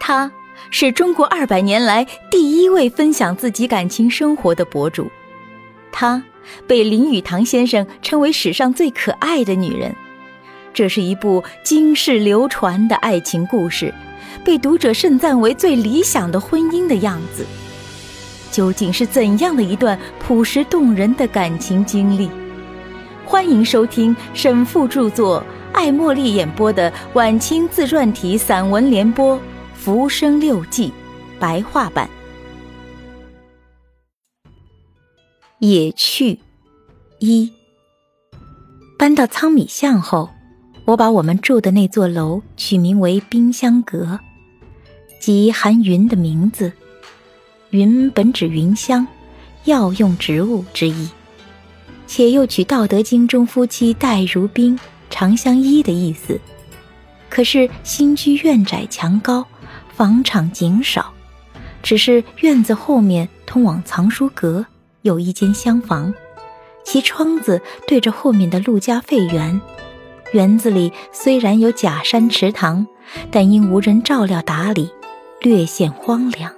她是中国二百年来第一位分享自己感情生活的博主，她被林语堂先生称为史上最可爱的女人。这是一部经世流传的爱情故事，被读者盛赞为最理想的婚姻的样子。究竟是怎样的一段朴实动人的感情经历？欢迎收听沈复著作、艾茉莉演播的晚清自传体散文联播《浮生六记》白话版。野趣一搬到仓米巷后，我把我们住的那座楼取名为冰香阁，即含云的名字。云本指云香，药用植物之意，且又取《道德经》中夫妻待如宾，长相依的意思。可是新居院窄墙高，房场仅少，只是院子后面通往藏书阁有一间厢房，其窗子对着后面的陆家废园。园子里虽然有假山池塘，但因无人照料打理，略显荒凉。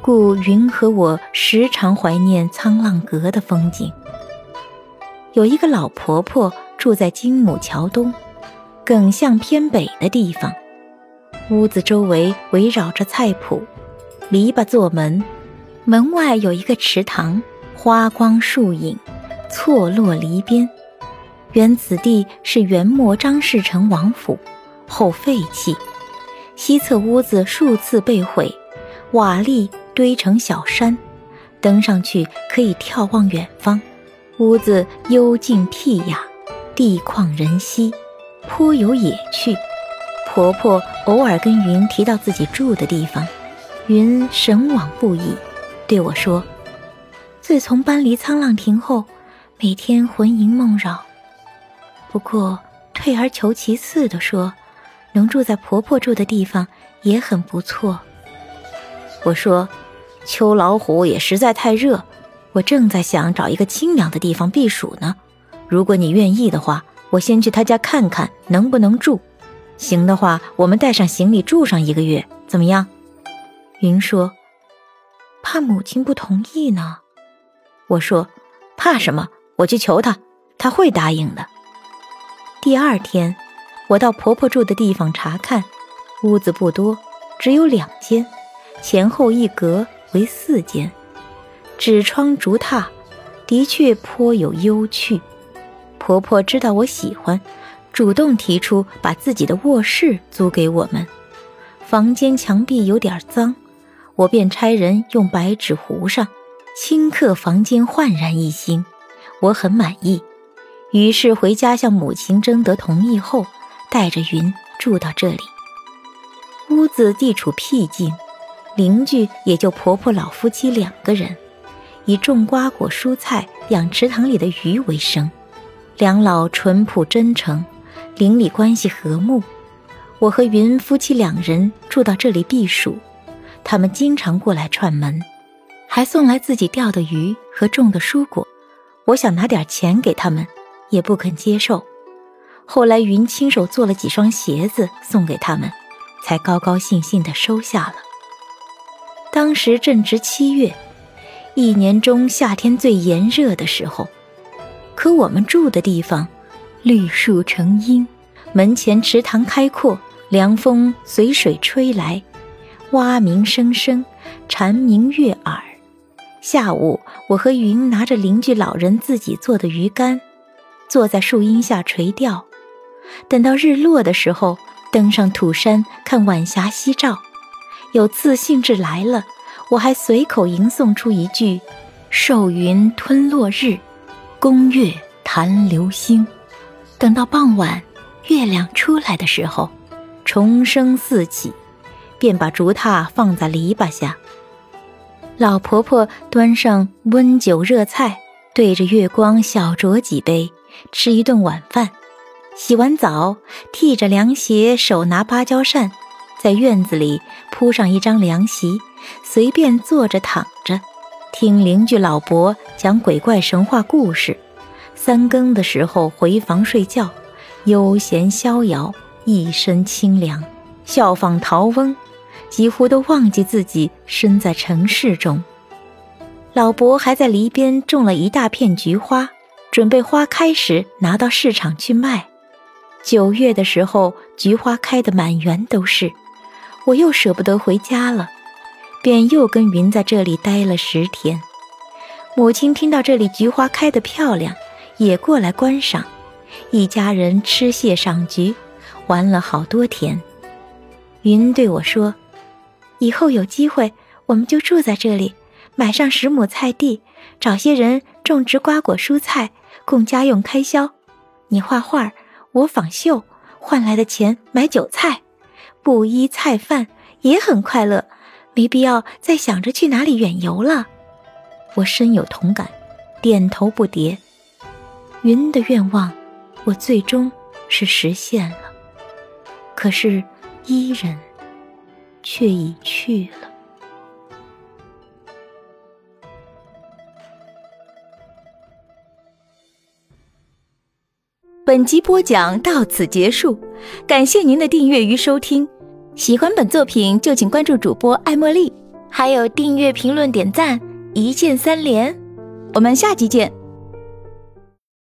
故云和我时常怀念沧浪阁的风景。有一个老婆婆住在金母桥东，更向偏北的地方。屋子周围围绕着菜圃，篱笆做门，门外有一个池塘，花光树影，错落篱边。原此地是元末张士诚王府，后废弃。西侧屋子数次被毁，瓦砾。堆成小山，登上去可以眺望远方。屋子幽静僻雅，地旷人稀，颇有野趣。婆婆偶尔跟云提到自己住的地方，云神往不已，对我说：“自从搬离沧浪亭后，每天魂萦梦绕。不过退而求其次的说，能住在婆婆住的地方也很不错。”我说。秋老虎也实在太热，我正在想找一个清凉的地方避暑呢。如果你愿意的话，我先去他家看看能不能住。行的话，我们带上行李住上一个月，怎么样？云说：“怕母亲不同意呢。”我说：“怕什么？我去求她，她会答应的。”第二天，我到婆婆住的地方查看，屋子不多，只有两间，前后一格。为四间，纸窗竹榻，的确颇有幽趣。婆婆知道我喜欢，主动提出把自己的卧室租给我们。房间墙壁有点脏，我便差人用白纸糊上，顷刻房间焕然一新。我很满意，于是回家向母亲征得同意后，带着云住到这里。屋子地处僻静。邻居也就婆婆老夫妻两个人，以种瓜果蔬菜、养池塘里的鱼为生。两老淳朴真诚，邻里关系和睦。我和云夫妻两人住到这里避暑，他们经常过来串门，还送来自己钓的鱼和种的蔬果。我想拿点钱给他们，也不肯接受。后来云亲手做了几双鞋子送给他们，才高高兴兴地收下了。当时正值七月，一年中夏天最炎热的时候。可我们住的地方，绿树成荫，门前池塘开阔，凉风随水吹来，蛙鸣声声，蝉鸣悦耳。下午，我和云拿着邻居老人自己做的鱼竿，坐在树荫下垂钓。等到日落的时候，登上土山看晚霞夕照。有次兴致来了，我还随口吟诵出一句：“受云吞落日，宫月谈流星。”等到傍晚，月亮出来的时候，虫声四起，便把竹榻放在篱笆下。老婆婆端上温酒热菜，对着月光小酌几杯，吃一顿晚饭。洗完澡，剃着凉鞋，手拿芭蕉扇。在院子里铺上一张凉席，随便坐着躺着，听邻居老伯讲鬼怪神话故事。三更的时候回房睡觉，悠闲逍遥，一身清凉。效仿陶翁，几乎都忘记自己身在城市中。老伯还在篱边种了一大片菊花，准备花开时拿到市场去卖。九月的时候，菊花开得满园都是，我又舍不得回家了，便又跟云在这里待了十天。母亲听到这里菊花开得漂亮，也过来观赏，一家人吃蟹赏菊，玩了好多天。云对我说：“以后有机会，我们就住在这里，买上十亩菜地，找些人种植瓜果蔬菜，供家用开销。你画画。”我纺绣换来的钱买韭菜，布衣菜饭也很快乐，没必要再想着去哪里远游了。我深有同感，点头不迭。云的愿望，我最终是实现了，可是伊人却已去了。本集播讲到此结束，感谢您的订阅与收听。喜欢本作品就请关注主播艾茉莉，还有订阅、评论、点赞，一键三连。我们下集见。